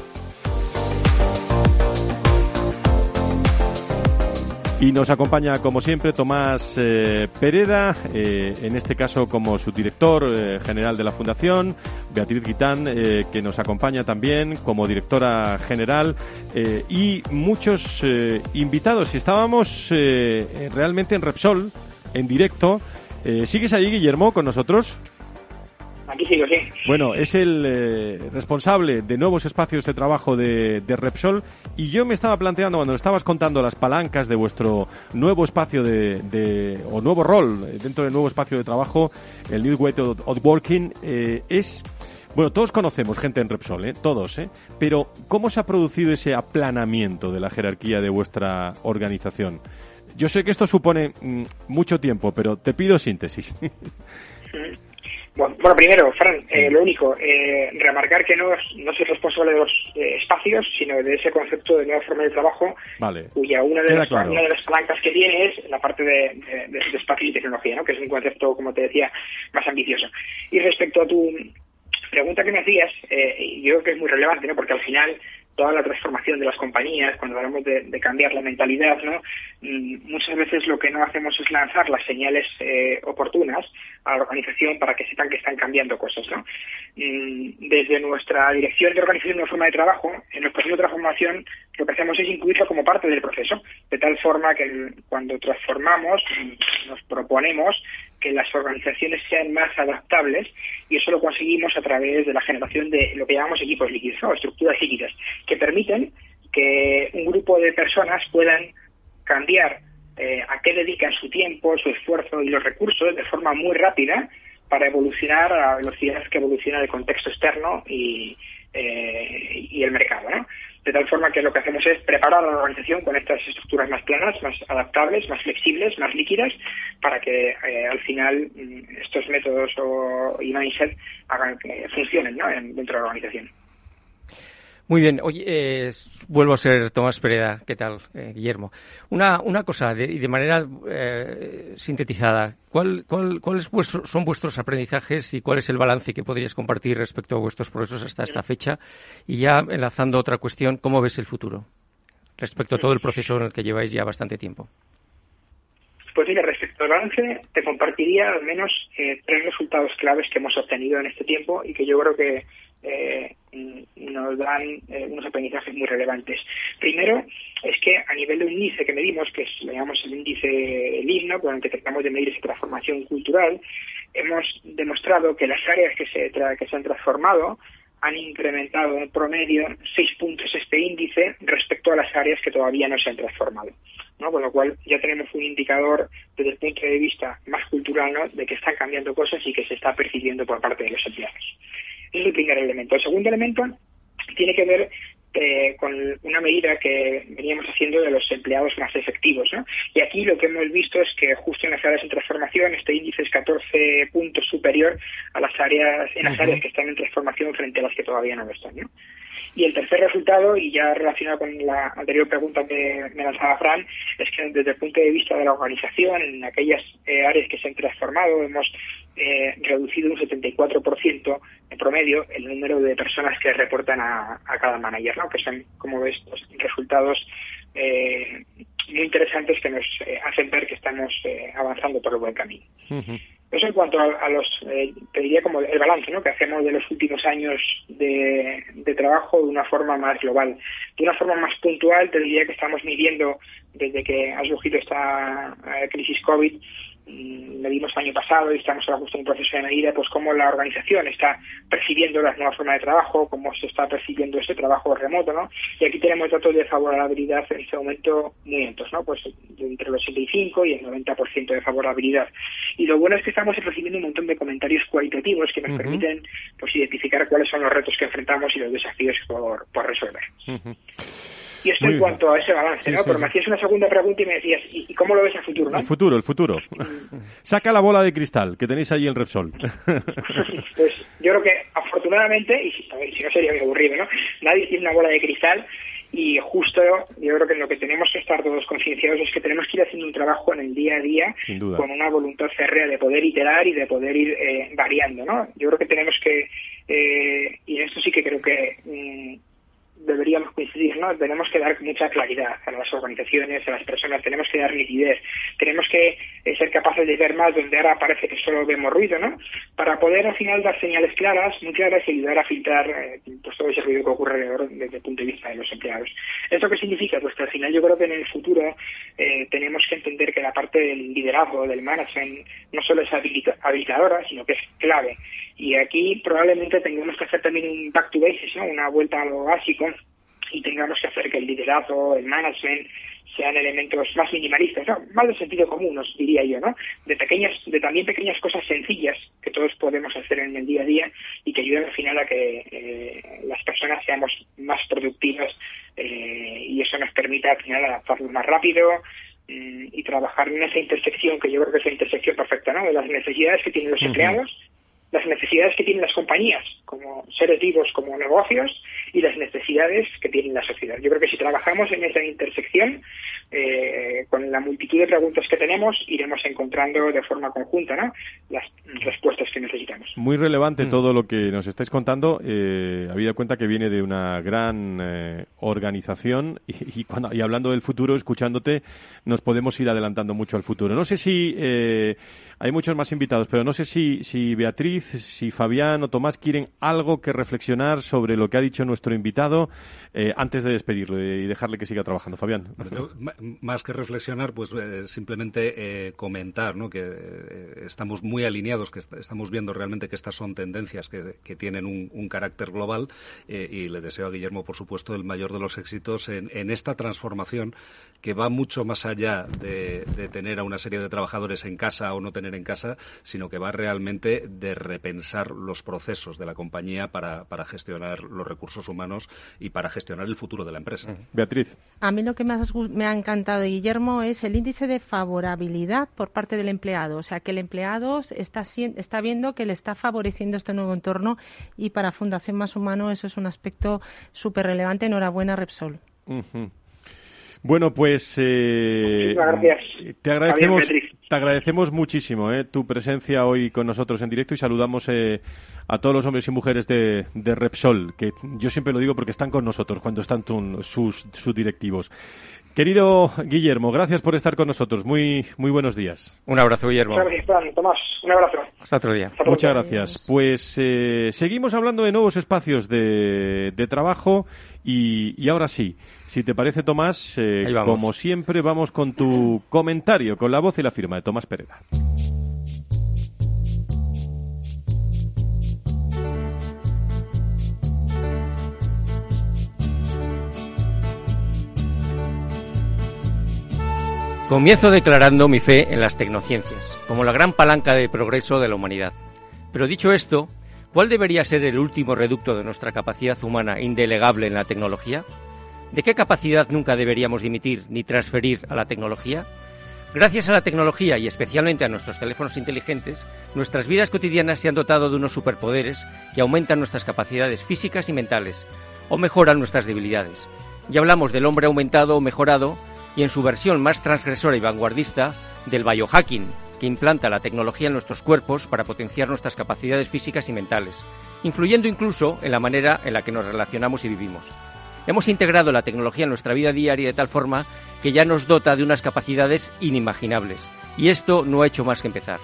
[SPEAKER 2] Y nos acompaña, como siempre, Tomás eh, Pereda, eh, en este caso como subdirector eh, general de la Fundación, Beatriz Guitán, que nos acompaña también como directora general, y muchos invitados. Y estábamos realmente en Repsol, en directo. ¿Sigues allí, Guillermo, con nosotros?
[SPEAKER 7] Aquí sigo, sí.
[SPEAKER 2] Bueno, es el eh, responsable de nuevos espacios de trabajo de, Repsol y yo me estaba planteando cuando estabas contando las palancas de vuestro nuevo espacio de, o nuevo rol dentro del nuevo espacio de trabajo, el New Way of Working, eh, es bueno, todos conocemos gente en Repsol, ¿eh? todos, ¿eh? pero ¿cómo se ha producido ese aplanamiento de la jerarquía de vuestra organización? Yo sé que esto supone mm, mucho tiempo, pero te pido síntesis.
[SPEAKER 7] Bueno, primero, Fran, eh, lo único, eh, remarcar que no, no soy responsable de los eh, espacios, sino de ese concepto de nueva forma de trabajo, cuya una de, las, una de las palancas que tiene es la parte de, de, espacio y tecnología, ¿no? que es un concepto, como te decía, más ambicioso. Y respecto a tu pregunta que me hacías, yo creo que es muy relevante, ¿no? porque al final toda la transformación de las compañías, cuando hablamos de, cambiar la mentalidad, ¿no? Mm, muchas veces lo que no hacemos es lanzar las señales eh, oportunas a la organización para que sepan que están cambiando cosas. ¿no? Mm, desde nuestra dirección de organización de forma de trabajo, en el proceso de transformación, lo que hacemos es incluirlo como parte del proceso, de tal forma que cuando transformamos, nos proponemos que las organizaciones sean más adaptables y eso lo conseguimos a través de la generación de lo que llamamos equipos líquidos, o estructuras líquidas, que permiten que un grupo de personas puedan cambiar eh, a qué dedican su tiempo, su esfuerzo y los recursos de forma muy rápida para evolucionar a la velocidad que evoluciona el contexto externo y, eh, y el mercado. ¿no? De tal forma que lo que hacemos es preparar a la organización con estas estructuras más planas, más adaptables, más flexibles, más líquidas, para que eh, al final mm, estos métodos o, y mindset hagan que funcionen dentro de la organización.
[SPEAKER 6] Muy bien. Oye, eh, vuelvo a ser Tomás Pereda. ¿Qué tal, eh, Guillermo? Una, una cosa, de, de manera eh, sintetizada, ¿cuál, cuál, ¿cuáles son vuestros aprendizajes y cuál es el balance que podrías compartir respecto a vuestros procesos hasta esta fecha? Y ya enlazando otra cuestión, ¿cómo ves el futuro respecto a todo el proceso en el que lleváis ya bastante tiempo?
[SPEAKER 7] Pues mira, respecto al balance, te compartiría al menos tres resultados claves que hemos obtenido en este tiempo y que yo creo que eh, nos dan eh, unos aprendizajes muy relevantes. Primero, es que a nivel de índice que medimos, que es, le llamamos el índice LIGNO, con el que tratamos de medir esa transformación cultural, hemos demostrado que las áreas que se, han transformado han incrementado en promedio seis puntos este índice respecto a las áreas que todavía no se han transformado. ¿no? Con lo cual ya tenemos un indicador desde el punto de vista más cultural de que están cambiando cosas y que se está percibiendo por parte de los empleados es el primer elemento. El segundo elemento tiene que ver eh, con una medida que veníamos haciendo de los empleados más efectivos. Y aquí lo que hemos visto es que justo en las áreas de transformación este índice es 14 puntos superior a las áreas, en las áreas que están en transformación frente a las que todavía no lo están. Y el tercer resultado, y ya relacionado con la anterior pregunta que me lanzaba Fran, es que desde el punto de vista de la organización, en aquellas eh, áreas que se han transformado, hemos eh, reducido un 74% en promedio el número de personas que reportan a, cada manager, ¿no? que son, como ves, resultados eh, muy interesantes que nos hacen ver que estamos avanzando por el buen camino. Eso en cuanto a, los, eh, te diría como el balance ¿no? que hacemos de los últimos años de, trabajo de una forma más global. De una forma más puntual, te diría que estamos midiendo desde que ha surgido esta eh, crisis COVID mm, medimos el año pasado y estamos ahora justo en un proceso de medida, pues cómo la organización está percibiendo la nueva forma de trabajo, cómo se está percibiendo ese trabajo remoto, ¿no? Y aquí tenemos datos de favorabilidad en este momento muy altos, ¿no? Pues entre el 85 y el 90% de favorabilidad. Y lo bueno es que estamos recibiendo un montón de comentarios cualitativos que nos permiten pues identificar cuáles son los retos que enfrentamos y los desafíos por, por resolver. Y esto en cuanto a ese balance, ¿no? Pero me hacías una segunda pregunta y me decías, ¿y, cómo lo ves el futuro, no?
[SPEAKER 2] El futuro, el futuro. Saca la bola de cristal que tenéis ahí en Repsol.
[SPEAKER 7] pues yo creo que afortunadamente, y si, no sería muy aburrido, ¿no? Nadie tiene una bola de cristal y justo yo creo que lo que tenemos que estar todos concienciados es que tenemos que ir haciendo un trabajo en el día a día con una voluntad férrea de poder iterar y de poder ir eh, variando, ¿no? Yo creo que tenemos que, eh, y esto sí que creo que... Mm, deberíamos coincidir, ¿no? Tenemos que dar mucha claridad a las organizaciones, a las personas, tenemos que dar nitidez, tenemos que eh, ser capaces de ver más donde ahora parece que solo vemos ruido, ¿no? Para poder al final dar señales claras, muy claras y ayudar a filtrar eh, pues todo ese ruido que ocurre alrededor desde el punto de vista de los empleados. ¿Esto qué significa? Pues que al final yo creo que en el futuro eh, tenemos que entender que la parte del liderazgo, del management, no solo es habilitadora, sino que es clave. Y aquí probablemente tengamos que hacer también un back to basics, ¿no? Una vuelta a lo básico y tengamos que hacer que el liderazgo, el management, sean elementos más minimalistas, más de sentido común, os diría yo, ¿no? De pequeñas, de también pequeñas cosas sencillas que todos podemos hacer en el día a día y que ayuden al final a que eh, las personas seamos más productivas eh, y eso nos permita al final adaptarnos más rápido mm, y trabajar en esa intersección que yo creo que es la intersección perfecta, ¿no? De las necesidades que tienen los empleados las necesidades que tienen las compañías como seres vivos, como negocios, y las necesidades que tiene la sociedad. Yo creo que si trabajamos en esa intersección, eh, con la multitud de preguntas que tenemos, iremos encontrando de forma conjunta ¿no? las respuestas que necesitamos.
[SPEAKER 2] Muy relevante mm. todo lo que nos estáis contando, eh, habida cuenta que viene de una gran eh, organización y, cuando, y hablando del futuro, escuchándote, nos podemos ir adelantando mucho al futuro. No sé si eh, hay muchos más invitados, pero no sé si, si Beatriz, si Fabián o Tomás quieren algo que reflexionar sobre lo que ha dicho nuestro invitado antes de despedirlo y dejarle que siga trabajando. Fabián
[SPEAKER 8] más que reflexionar, pues eh, simplemente eh, comentar ¿no? que eh, estamos muy alineados, que estamos viendo realmente que estas son tendencias que, tienen un, carácter global y le deseo a Guillermo, por supuesto, el mayor de los éxitos en, esta transformación que va mucho más allá de, tener a una serie de trabajadores en casa o no tener en casa, sino que va realmente de repensar los procesos de la compañía para, para gestionar los recursos humanos y para gestionar el futuro de la empresa.
[SPEAKER 2] Beatriz.
[SPEAKER 5] A mí lo que más me ha encantado Guillermo es el índice de favorabilidad por parte del empleado. O sea, que el empleado está, está viendo que le está favoreciendo este nuevo entorno y para Fundación Más Humano eso es un aspecto súper relevante. Enhorabuena, Repsol.
[SPEAKER 2] Bueno, pues
[SPEAKER 7] eh, te
[SPEAKER 2] agradecemos, te agradecemos muchísimo eh, tu presencia hoy con nosotros en directo y saludamos eh, a todos los hombres y mujeres de, Repsol, que yo siempre lo digo porque están con nosotros cuando están sus directivos. Querido Guillermo, gracias por estar con nosotros. Muy, muy buenos días.
[SPEAKER 6] Un abrazo, Guillermo.
[SPEAKER 7] Tomás, un abrazo.
[SPEAKER 6] Hasta otro día.
[SPEAKER 2] Muchas gracias. Pues eh, seguimos hablando de nuevos espacios de, trabajo y, ahora sí, si te parece, Tomás, eh, como siempre, vamos con tu comentario, con la voz y la firma de Tomás Pereda.
[SPEAKER 6] Comienzo declarando mi fe en las tecnociencias, como la gran palanca de progreso de la humanidad. Pero dicho esto, ¿cuál debería ser el último reducto de nuestra capacidad humana indelegable en la tecnología? ¿De qué capacidad nunca deberíamos dimitir ni transferir a la tecnología? Gracias a la tecnología y especialmente a nuestros teléfonos inteligentes, nuestras vidas cotidianas se han dotado de unos superpoderes que aumentan nuestras capacidades físicas y mentales, o mejoran nuestras debilidades. Ya hablamos del hombre aumentado o mejorado, y en su versión más transgresora y vanguardista del biohacking, que implanta la tecnología en nuestros cuerpos para potenciar nuestras capacidades físicas y mentales, influyendo incluso en la manera en la que nos relacionamos y vivimos. Hemos integrado la tecnología en nuestra vida diaria de tal forma que ya nos dota de unas capacidades inimaginables, y esto no ha hecho más que empezar.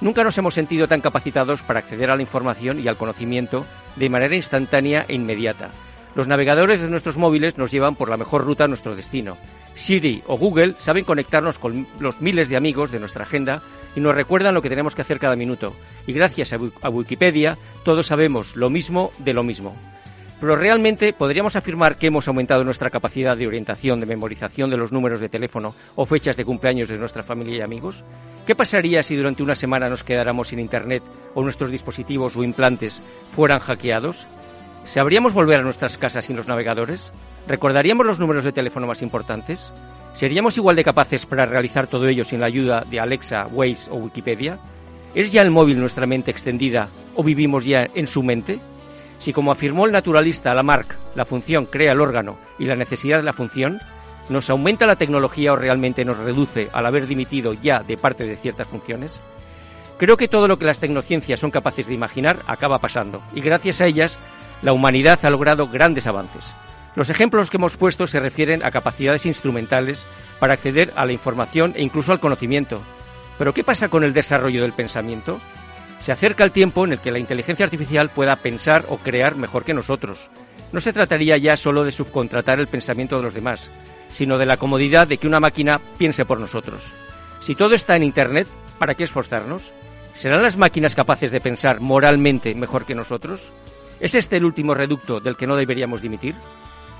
[SPEAKER 6] Nunca nos hemos sentido tan capacitados para acceder a la información y al conocimiento de manera instantánea e inmediata. Los navegadores de nuestros móviles nos llevan por la mejor ruta a nuestro destino, Siri o Google saben conectarnos con los miles de amigos de nuestra agenda y nos recuerdan lo que tenemos que hacer cada minuto. Y gracias a Wikipedia todos sabemos lo mismo de lo mismo. Pero realmente podríamos afirmar que hemos aumentado nuestra capacidad de orientación, de memorización de los números de teléfono o fechas de cumpleaños de nuestra familia y amigos. ¿Qué pasaría si durante una semana nos quedáramos sin Internet o nuestros dispositivos o implantes fueran hackeados? ¿Sabríamos volver a nuestras casas sin los navegadores? ¿Recordaríamos los números de teléfono más importantes? ¿Seríamos igual de capaces para realizar todo ello sin la ayuda de Alexa, Waze o Wikipedia? ¿Es ya el móvil nuestra mente extendida o vivimos ya en su mente? Si, como afirmó el naturalista Lamarck, la función crea el órgano y la necesidad de la función, ¿nos aumenta la tecnología o realmente nos reduce al haber dimitido ya de parte de ciertas funciones? Creo que todo lo que las tecnociencias son capaces de imaginar acaba pasando, y gracias a ellas, la humanidad ha logrado grandes avances. Los ejemplos que hemos puesto se refieren a capacidades instrumentales para acceder a la información e incluso al conocimiento. Pero ¿qué pasa con el desarrollo del pensamiento? Se acerca el tiempo en el que la inteligencia artificial pueda pensar o crear mejor que nosotros. No se trataría ya solo de subcontratar el pensamiento de los demás, sino de la comodidad de que una máquina piense por nosotros. Si todo está en Internet, ¿para qué esforzarnos? ¿Serán las máquinas capaces de pensar moralmente mejor que nosotros? ¿Es este el último reducto del que no deberíamos dimitir?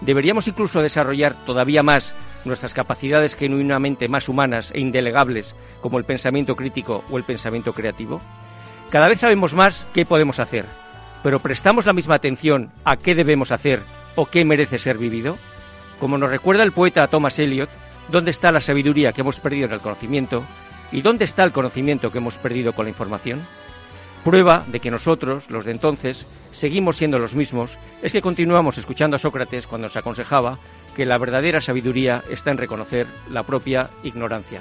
[SPEAKER 6] ¿Deberíamos incluso desarrollar todavía más nuestras capacidades genuinamente más humanas e indelegables como el pensamiento crítico o el pensamiento creativo? Cada vez sabemos más qué podemos hacer, pero ¿prestamos la misma atención a qué debemos hacer o qué merece ser vivido? Como nos recuerda el poeta Thomas Eliot, ¿dónde está la sabiduría que hemos perdido en el conocimiento? ¿Y dónde está el conocimiento que hemos perdido con la información? Prueba de que nosotros, los de entonces, seguimos siendo los mismos, es que continuamos escuchando a Sócrates cuando nos aconsejaba que la verdadera sabiduría está en reconocer la propia ignorancia.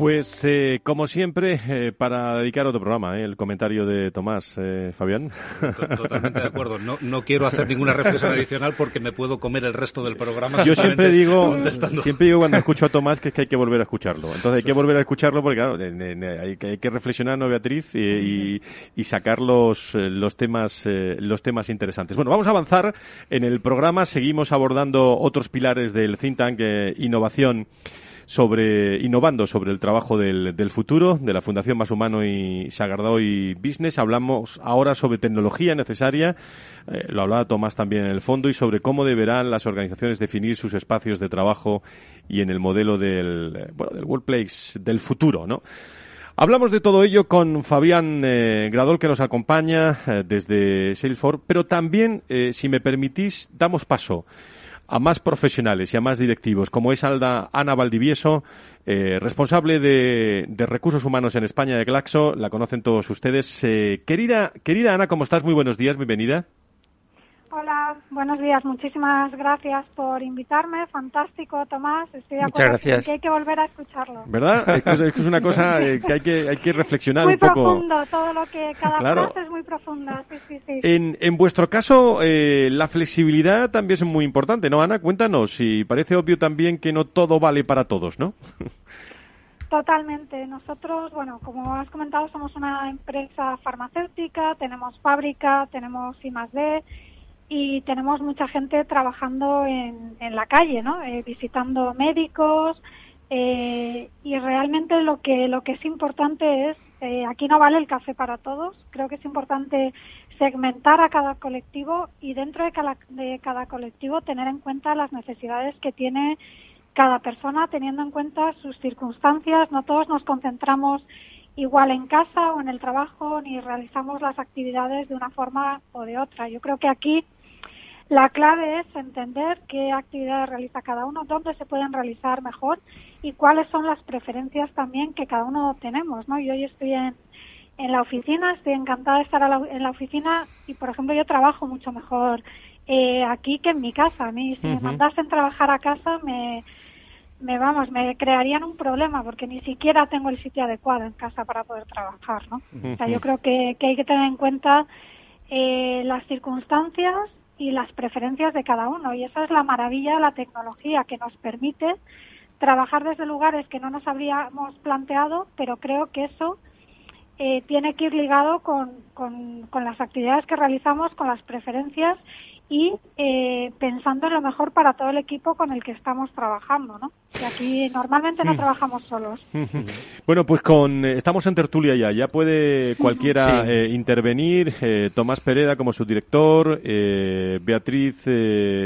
[SPEAKER 2] Pues eh, como siempre, eh, para dedicar otro programa, eh, el comentario de Tomás, Fabián.
[SPEAKER 8] Totalmente de acuerdo. No, no quiero hacer ninguna reflexión adicional porque me puedo comer el resto del programa.
[SPEAKER 2] Yo siempre digo, siempre digo cuando escucho a Tomás que es que hay que volver a escucharlo. Entonces hay que volver a escucharlo porque claro, hay, que, hay que reflexionar, ¿no, Beatriz? Y, y, sacar los, los temas, los temas interesantes. Bueno, vamos a avanzar en el programa. Seguimos abordando otros pilares del think tank, innovación sobre innovando sobre el trabajo del, del futuro de la Fundación Más Humano y y Business. Hablamos ahora sobre tecnología necesaria, eh, lo hablaba Tomás también en el fondo, y sobre cómo deberán las organizaciones definir sus espacios de trabajo y en el modelo del, bueno, del workplace del futuro, ¿no? Hablamos de todo ello con Fabián eh, Gradol, que nos acompaña eh, desde Salesforce, pero también, si me permitís, damos paso a más profesionales y a más directivos, como es Alda Ana Valdivieso, eh, responsable de, recursos humanos en España de Glaxo. La conocen todos ustedes. Eh, querida, querida Ana, ¿cómo estás? Muy buenos días, bienvenida.
[SPEAKER 10] Hola, buenos días. Muchísimas gracias por invitarme. Fantástico, Tomás. Estoy de acuerdo
[SPEAKER 6] Muchas gracias.
[SPEAKER 10] que hay que volver a escucharlo.
[SPEAKER 2] ¿Verdad? Es, que es una cosa eh, que hay que, hay que reflexionar
[SPEAKER 10] un
[SPEAKER 2] poco.
[SPEAKER 10] Muy profundo, todo lo que cada frase es muy profunda. Sí, sí, sí.
[SPEAKER 2] En, en vuestro caso, eh, la flexibilidad también es muy importante, ¿no, Ana? Cuéntanos. Y parece obvio también que no todo vale para todos, ¿no?
[SPEAKER 10] Totalmente. Nosotros, bueno, como has comentado, somos una empresa farmacéutica, tenemos fábrica, tenemos I más D y tenemos mucha gente trabajando en, en la calle, ¿no? Eh, visitando médicos eh, y realmente lo que lo que es importante es eh, aquí no vale el café para todos. Creo que es importante segmentar a cada colectivo y dentro de cada, de cada colectivo tener en cuenta las necesidades que tiene cada persona, teniendo en cuenta sus circunstancias. No todos nos concentramos igual en casa o en el trabajo ni realizamos las actividades de una forma o de otra. Yo creo que aquí la clave es entender qué actividades realiza cada uno, dónde se pueden realizar mejor y cuáles son las preferencias también que cada uno tenemos, ¿no? Yo hoy estoy en, en la oficina, estoy encantada de estar en la oficina y, por ejemplo, yo trabajo mucho mejor eh, aquí que en mi casa. A mí, si me mandasen trabajar a casa, me, me vamos, me crearían un problema porque ni siquiera tengo el sitio adecuado en casa para poder trabajar, ¿no? O sea, yo creo que, que hay que tener en cuenta eh, las circunstancias y las preferencias de cada uno. Y esa es la maravilla de la tecnología que nos permite trabajar desde lugares que no nos habríamos planteado, pero creo que eso eh, tiene que ir ligado con, con, con, las actividades que realizamos, con las preferencias y eh, pensando en lo mejor para todo el equipo con el que estamos trabajando, ¿no? Y aquí normalmente no mm. trabajamos solos.
[SPEAKER 2] bueno, pues con eh, estamos en tertulia ya, ya puede cualquiera eh, intervenir. Eh, Tomás Pereda como subdirector, eh, Beatriz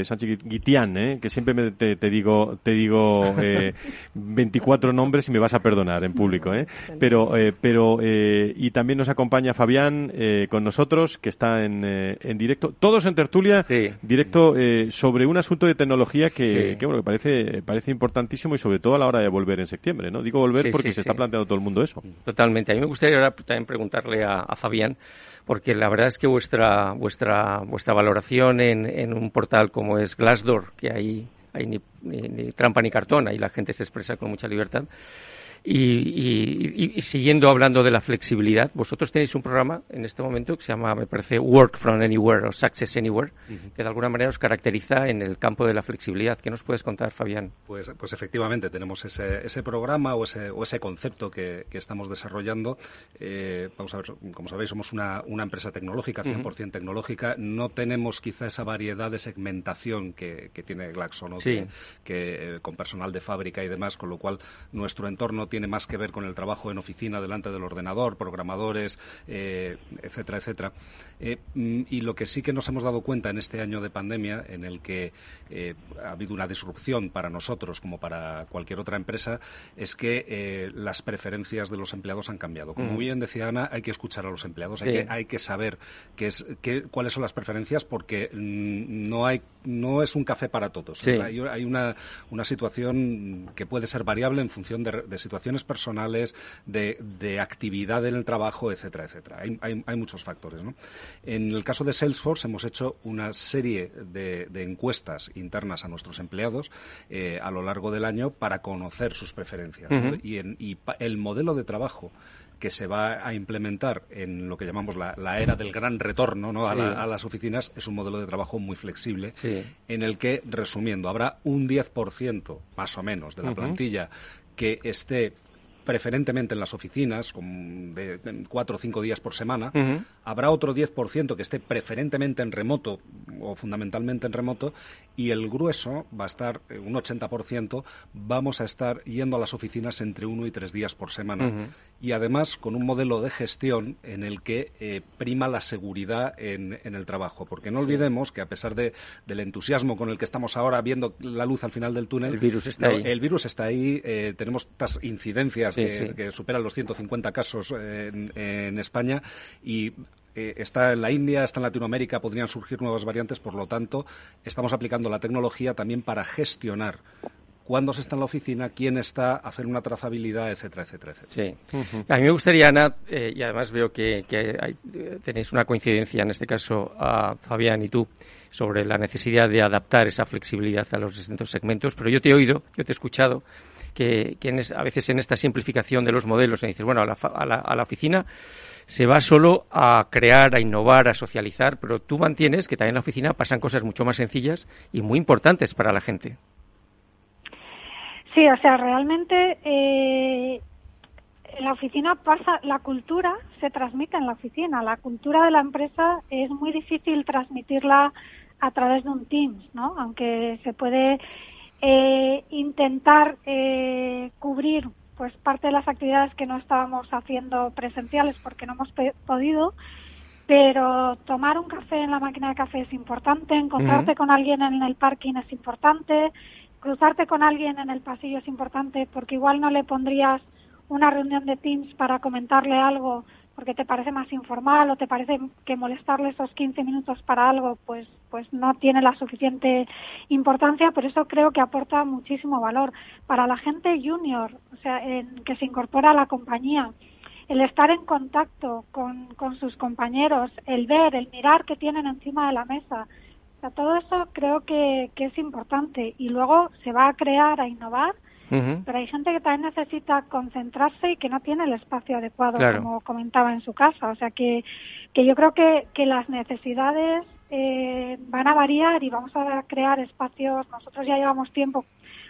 [SPEAKER 2] Sánchez Guitián, que siempre me, te, te, digo te digo 24 nombres y me vas a perdonar en público, ¿eh? Pero pero y también nos acompaña Fabián con nosotros que está en, en directo, todos en tertulia. Sí directo eh, sobre un asunto de tecnología que, que, bueno, que parece, parece importantísimo y sobre todo a la hora de volver en septiembre, ¿no? Digo volver porque se está planteando todo el mundo eso.
[SPEAKER 6] Totalmente. A mí me gustaría ahora también preguntarle a, Fabián, porque la verdad es que vuestra, vuestra, vuestra valoración en, en un portal como es Glassdoor, que ahí hay ni, ni, trampa ni cartón, ahí la gente se expresa con mucha libertad. Y, siguiendo hablando de la flexibilidad, vosotros tenéis un programa en este momento que se llama, me parece, Work from Anywhere o Success Anywhere, que de alguna manera os caracteriza en el campo de la flexibilidad. ¿Qué nos puedes contar, Fabián?
[SPEAKER 8] Pues, pues efectivamente, tenemos ese, ese programa o ese, o ese concepto que, estamos desarrollando. Eh, vamos a ver, como sabéis, somos una, una empresa tecnológica, 100% tecnológica. No tenemos quizá esa variedad de segmentación que, tiene Glaxo, que, eh, con personal de fábrica y demás, con lo cual nuestro entorno tiene más que ver con el trabajo en oficina delante del ordenador, programadores, eh, etcétera, etcétera. Eh, mm, y lo que sí que nos hemos dado cuenta en este año de pandemia, en el que eh, ha habido una disrupción para nosotros como para cualquier otra empresa, es que las preferencias de los empleados han cambiado. Como muy bien decía Ana, hay que escuchar a los empleados, hay, que, hay que saber qué es, qué, cuáles son las preferencias porque mm, no hay no es un café para todos. Hay, una, una, situación que puede ser variable en función de, situaciones personales, de, de, actividad en el trabajo, etcétera, etcétera. Hay, hay, muchos factores. ¿no? En el caso de Salesforce hemos hecho una serie de, encuestas internas a nuestros empleados eh, a lo largo del año para conocer sus preferencias. y, en, y el modelo de trabajo que se va a implementar en lo que llamamos la, era del gran retorno ¿no? a, las oficinas es un modelo de trabajo muy flexible en el que, resumiendo, habrá un 10% más o menos de la plantilla que esté preferentemente en las oficinas, con de, cuatro o cinco días por semana. Habrá otro 10% que esté preferentemente en remoto o fundamentalmente en remoto y el grueso va a estar, eh, un 80%, vamos a estar yendo a las oficinas entre uno y tres días por semana. Y además con un modelo de gestión en el que eh, prima la seguridad en, el trabajo. Porque no olvidemos que a pesar de, del entusiasmo con el que estamos ahora viendo la luz al final del túnel,
[SPEAKER 6] el virus está ahí.
[SPEAKER 8] El virus está ahí, eh, tenemos estas incidencias que, superan los 150 casos en, en España y eh, está en la India, está en Latinoamérica, podrían surgir nuevas variantes, por lo tanto, estamos aplicando la tecnología también para gestionar cuándo se está en la oficina, quién está, hacer una trazabilidad, etcétera, etcétera, etcétera.
[SPEAKER 6] Sí. A mí me gustaría, Ana, eh, y además veo que, tenéis una coincidencia, en este caso, a Fabián y tú, sobre la necesidad de adaptar esa flexibilidad a los distintos segmentos, pero yo te he oído, yo te he escuchado, que, a veces en esta simplificación de los modelos, se dice, bueno, a la, a la oficina se va solo a crear, a innovar, a socializar, pero tú mantienes que también en la oficina pasan cosas mucho más sencillas y muy importantes para la gente.
[SPEAKER 10] Sí, o sea, realmente eh, en la oficina pasa, la cultura se transmite en la oficina. La cultura de la empresa es muy difícil transmitirla a través de un Teams, ¿no? Aunque se puede eh, intentar eh, cubrir pues parte de las actividades que no estábamos haciendo presenciales porque no hemos podido, pero tomar un café en la máquina de café es importante, encontrarte con alguien en el parking es importante, cruzarte con alguien en el pasillo es importante porque igual no le pondrías una reunión de Teams para comentarle algo porque te parece más informal o te parece que molestarle esos 15 minutos para algo, pues, pues no tiene la suficiente importancia, pero eso creo que aporta muchísimo valor. Para la gente junior, o sea, que se incorpora a la compañía, el estar en contacto con, con sus compañeros, el ver, el mirar que tienen encima de la mesa, o sea, todo eso creo que, que es importante y luego se va a crear, a innovar pero hay gente que también necesita concentrarse y que no tiene el espacio adecuado, como comentaba en su casa. O sea que, que yo creo que, que las necesidades eh, van a variar y vamos a crear espacios. Nosotros ya llevamos tiempo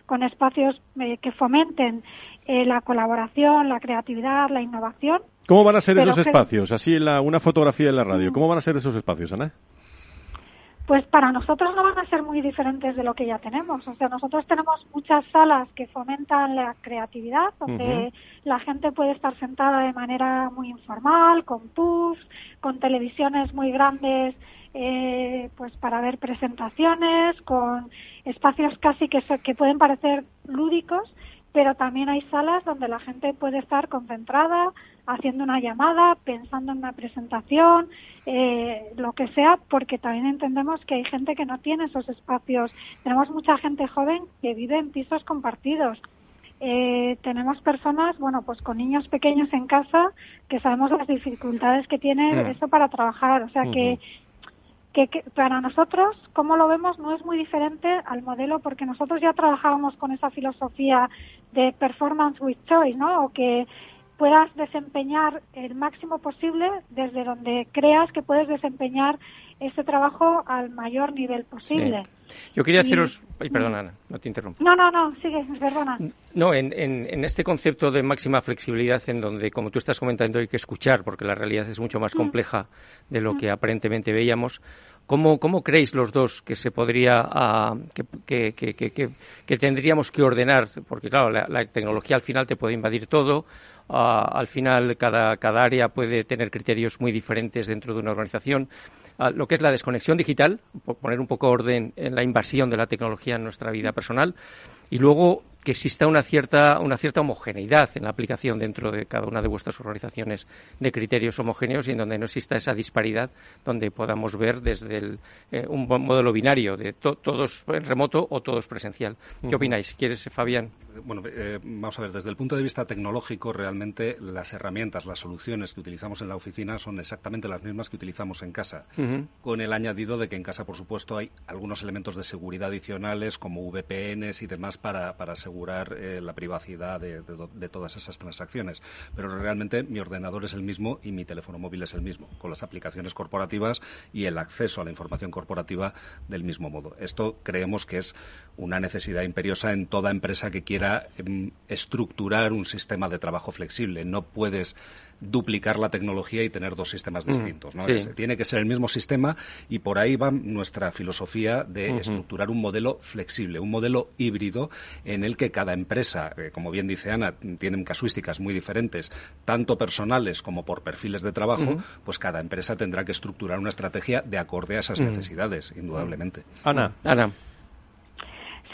[SPEAKER 10] con espacios eh, que fomenten eh, la colaboración, la creatividad, la innovación.
[SPEAKER 2] ¿Cómo van a ser esos espacios? Así en la, una fotografía en la radio. ¿Cómo van a ser esos espacios, Ana?
[SPEAKER 10] Pues para nosotros no van a ser muy diferentes de lo que ya tenemos. O sea, nosotros tenemos muchas salas que fomentan la creatividad, donde la gente puede estar sentada de manera muy informal, con puffs, con televisiones muy grandes, eh, pues para ver presentaciones, con espacios casi que, que pueden parecer lúdicos, pero también hay salas donde la gente puede estar concentrada, haciendo una llamada, pensando en una presentación, eh, lo que sea, porque también entendemos que hay gente que no tiene esos espacios. Tenemos mucha gente joven que vive en pisos compartidos. Eh, tenemos personas, bueno, pues con niños pequeños en casa, que sabemos las dificultades que tiene mm. eso para trabajar. O sea que que, para nosotros, como lo vemos, no es muy diferente al modelo porque nosotros ya trabajábamos con esa filosofía de performance with choice, ¿no? O que puedas desempeñar el máximo posible desde donde creas que puedes desempeñar ese trabajo al mayor nivel posible.
[SPEAKER 6] Yo quería haceros. Ay, perdona, no te interrumpo.
[SPEAKER 10] No, no, no, sigue, perdona.
[SPEAKER 6] No, en, en, este concepto de máxima flexibilidad, en donde, como tú estás comentando, hay que escuchar, porque la realidad es mucho más mm. compleja de lo mm. que aparentemente veíamos. ¿Cómo, ¿Cómo, creéis los dos que se podría, ah, que, que, que, que, tendríamos que ordenar? Porque claro, la, la, tecnología al final te puede invadir todo, al final cada, cada área puede tener criterios muy diferentes dentro de una organización. Lo que es la desconexión digital, poner un poco orden en la invasión de la tecnología en nuestra vida personal, y luego que exista una cierta, una cierta homogeneidad en la aplicación dentro de cada una de vuestras organizaciones de criterios homogéneos y en donde no exista esa disparidad, donde podamos ver desde el, eh, un modelo binario de todos en remoto o todos presencial. ¿Qué opináis? ¿Quieres, Fabián?
[SPEAKER 8] Bueno, eh, vamos a ver, desde el punto de vista tecnológico, realmente las herramientas, las soluciones que utilizamos en la oficina son exactamente las mismas que utilizamos en casa, con el añadido de que en casa, por supuesto, hay algunos elementos de seguridad adicionales como VPNs y demás para, para asegurar eh, la privacidad de, todas esas transacciones. Pero realmente mi ordenador es el mismo y mi teléfono móvil es el mismo, con las aplicaciones corporativas y el acceso a la información corporativa del mismo modo. Esto creemos que es una necesidad imperiosa en toda empresa que quiera em, estructurar un sistema de trabajo flexible. No puedes duplicar la tecnología y tener dos sistemas mm, distintos. ¿no? tiene que ser el mismo sistema y por ahí va nuestra filosofía de estructurar un modelo flexible, un modelo híbrido en el que cada empresa, eh, como bien dice Ana, tienen casuísticas muy diferentes, tanto personales como por perfiles de trabajo, pues cada empresa tendrá que estructurar una estrategia de acorde a esas mm. necesidades, indudablemente.
[SPEAKER 2] Ana.
[SPEAKER 6] Ana.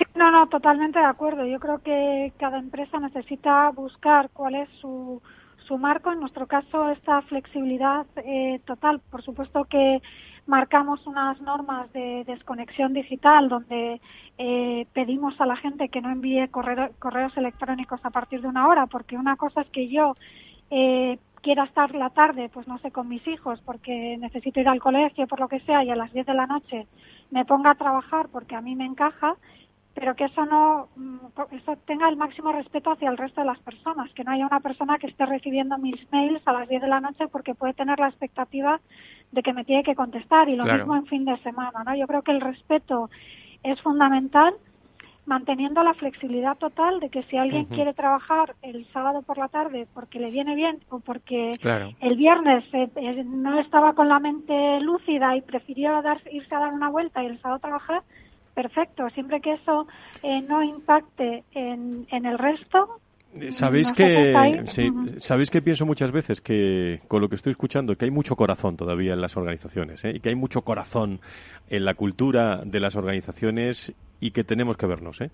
[SPEAKER 10] Sí, no, no, totalmente de acuerdo. Yo creo que cada empresa necesita buscar cuál es su, su marco, en nuestro caso, esta flexibilidad eh, total. Por supuesto que marcamos unas normas de desconexión digital donde eh, pedimos a la gente que no envíe correos electrónicos a partir de una hora, porque una cosa es que yo eh, quiera estar la tarde, pues no sé, con mis hijos, porque necesito ir al colegio, por lo que sea, y a las 10 de la noche me ponga a trabajar porque a mí me encaja, pero que eso no mm, eso tenga el máximo respeto hacia el resto de las personas, que no haya una persona que esté recibiendo mis mails a las 10 de la noche porque puede tener la expectativa de que me tiene que contestar y lo mismo en fin de semana, ¿no? Yo creo que el respeto es fundamental manteniendo la flexibilidad total de que si alguien quiere trabajar el sábado por la tarde porque le viene bien o porque el viernes eh, eh, no estaba con la mente lúcida y prefirió dar, irse a dar una vuelta y el sábado trabajar, perfecto, siempre que eso eh, no impacte en, en el resto,
[SPEAKER 2] Sabéis que sí, sabéis que pienso muchas veces que con lo que estoy escuchando que hay mucho corazón todavía en las organizaciones ¿eh? y que hay mucho corazón en la cultura de las organizaciones y que tenemos que vernos, ¿eh?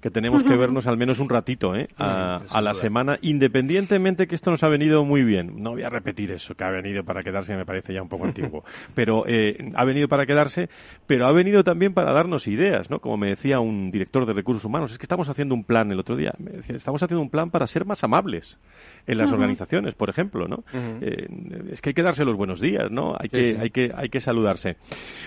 [SPEAKER 2] que tenemos que vernos al menos un ratito ¿eh? a, la semana, independientemente que esto nos ha venido muy bien. No voy a repetir eso, que ha venido para quedarse, me parece ya un poco antiguo, pero eh, ha venido para quedarse, pero ha venido también para darnos ideas, ¿no? Como me decía un director de recursos humanos, es que estamos haciendo un plan el otro día, me decía, estamos haciendo un plan para ser más amables en las organizaciones, por ejemplo, ¿no? Eh, es que hay que darse los buenos días, ¿no? Hay que, hay que, hay que saludarse.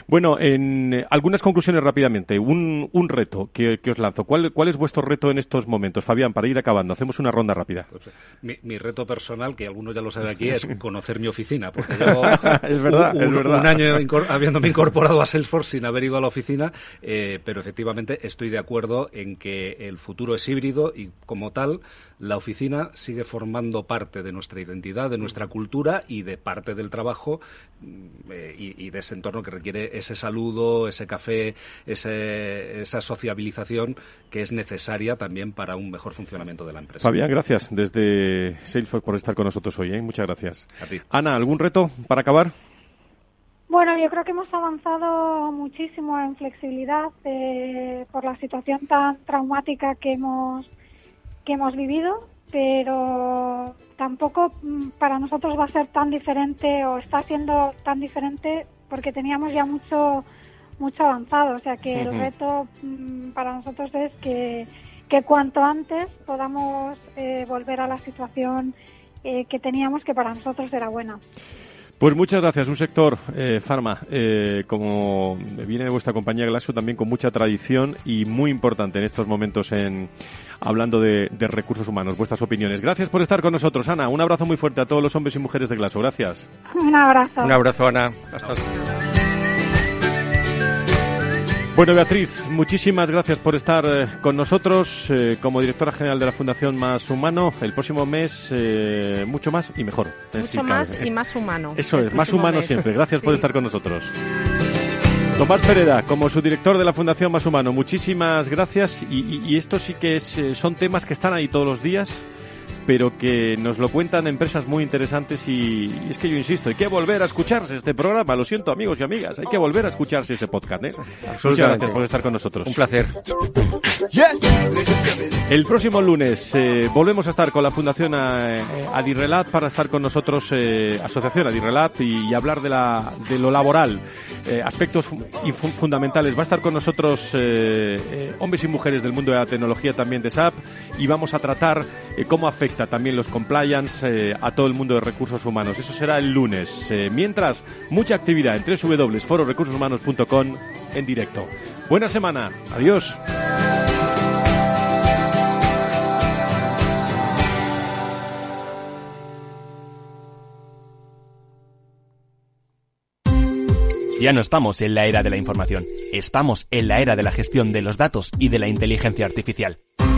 [SPEAKER 2] Bueno, en algunas conclusiones rápidamente. Un, un reto que, os lanzo. ¿Cuál, ¿Cuál, es vuestro reto en estos momentos, Fabián, para ir acabando? Hacemos una ronda rápida. Pues,
[SPEAKER 8] mi, reto personal, que algunos ya lo saben aquí, es conocer mi oficina, porque llevo
[SPEAKER 2] es verdad,
[SPEAKER 8] un,
[SPEAKER 2] es verdad.
[SPEAKER 8] un, año habiéndome incorporado a Salesforce sin haber ido a la oficina, eh, pero efectivamente estoy de acuerdo en que el futuro es híbrido y como tal la oficina sigue formando parte de nuestra identidad, de nuestra cultura y de parte del trabajo mm, eh, y, de ese entorno que requiere ese saludo, ese café, esa sociabilización que es necesaria también para un mejor funcionamiento de la empresa.
[SPEAKER 2] Fabián, gracias desde Salesforce por estar con nosotros hoy. ¿eh? Muchas gracias. Ana, ¿algún reto para acabar?
[SPEAKER 10] Bueno, yo creo que hemos avanzado muchísimo en flexibilidad eh, por la situación tan traumática que hemos que hemos vivido, pero tampoco mm, para nosotros va a ser tan diferente o está siendo tan diferente porque teníamos ya mucho mucho avanzado, o sea que el reto mm, para nosotros es que, que cuanto antes podamos eh, volver a la situación eh, que teníamos que para nosotros era buena.
[SPEAKER 2] Pues muchas gracias. Un sector, eh, Pharma, eh, como viene de vuestra compañía Glaxo, también con mucha tradición y muy importante en estos momentos en hablando de, recursos humanos. Vuestras opiniones. Gracias por estar con nosotros, Ana. Un abrazo muy fuerte a todos los hombres y mujeres de Glaxo. Gracias.
[SPEAKER 10] Un abrazo.
[SPEAKER 6] Un abrazo, Ana. Hasta luego.
[SPEAKER 2] Bueno, Beatriz, muchísimas gracias por estar eh, con nosotros eh, como directora general de la Fundación Más Humano. El próximo mes, eh, mucho más y mejor.
[SPEAKER 5] Mucho más y más humano.
[SPEAKER 2] Eso es, más humano siempre. Gracias por estar con nosotros. Tomás Pereda, como su director de la Fundación Más Humano, muchísimas gracias. Y, y esto sí que es, son temas que están ahí todos los días pero que nos lo cuentan empresas muy interesantes y, es que yo insisto, hay que volver a escucharse este programa, lo siento amigos y amigas, hay que volver a escucharse este podcast. ¿eh? Muchas gracias por estar con nosotros.
[SPEAKER 6] Un placer.
[SPEAKER 2] El próximo lunes eh, volvemos a estar con la Fundación eh, Adirrelat para estar con nosotros, eh, Asociación Adirrelat, y, hablar de, la, de lo laboral, aspectos fundamentales. Va a estar con nosotros hombres y mujeres del mundo de la tecnología también de SAP y vamos a tratar cómo afecta también los compliance eh, a todo el mundo de recursos humanos. Eso será el lunes. Eh, mientras, mucha actividad en www.fororecursoshumanos.com en directo. Buena semana. Adiós.
[SPEAKER 11] Ya no estamos en la era de la información, estamos en la era de la gestión de los datos y de la inteligencia artificial.